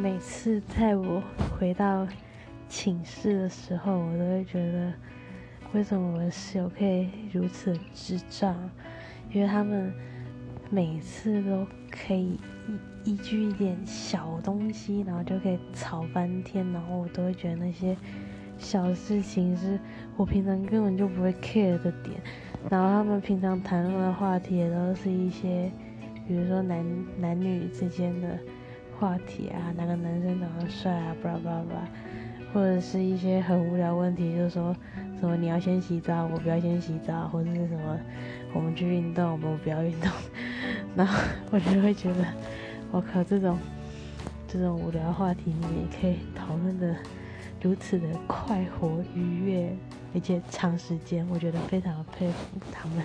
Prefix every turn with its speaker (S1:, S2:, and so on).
S1: 每次在我回到寝室的时候，我都会觉得，为什么我的室友可以如此智障？因为他们每次都可以依依据一点小东西，然后就可以吵翻天，然后我都会觉得那些小事情是我平常根本就不会 care 的点，然后他们平常谈论的话题也都是一些，比如说男男女之间的。话题啊，哪个男生长得帅啊，巴拉巴拉巴拉，或者是一些很无聊问题，就是说什么你要先洗澡，我不要先洗澡，或者是什么我们去运动，我们不要运动，然后我就会觉得，我靠，这种这种无聊话题你也可以讨论的如此的快活愉悦，而且长时间，我觉得非常佩服他们。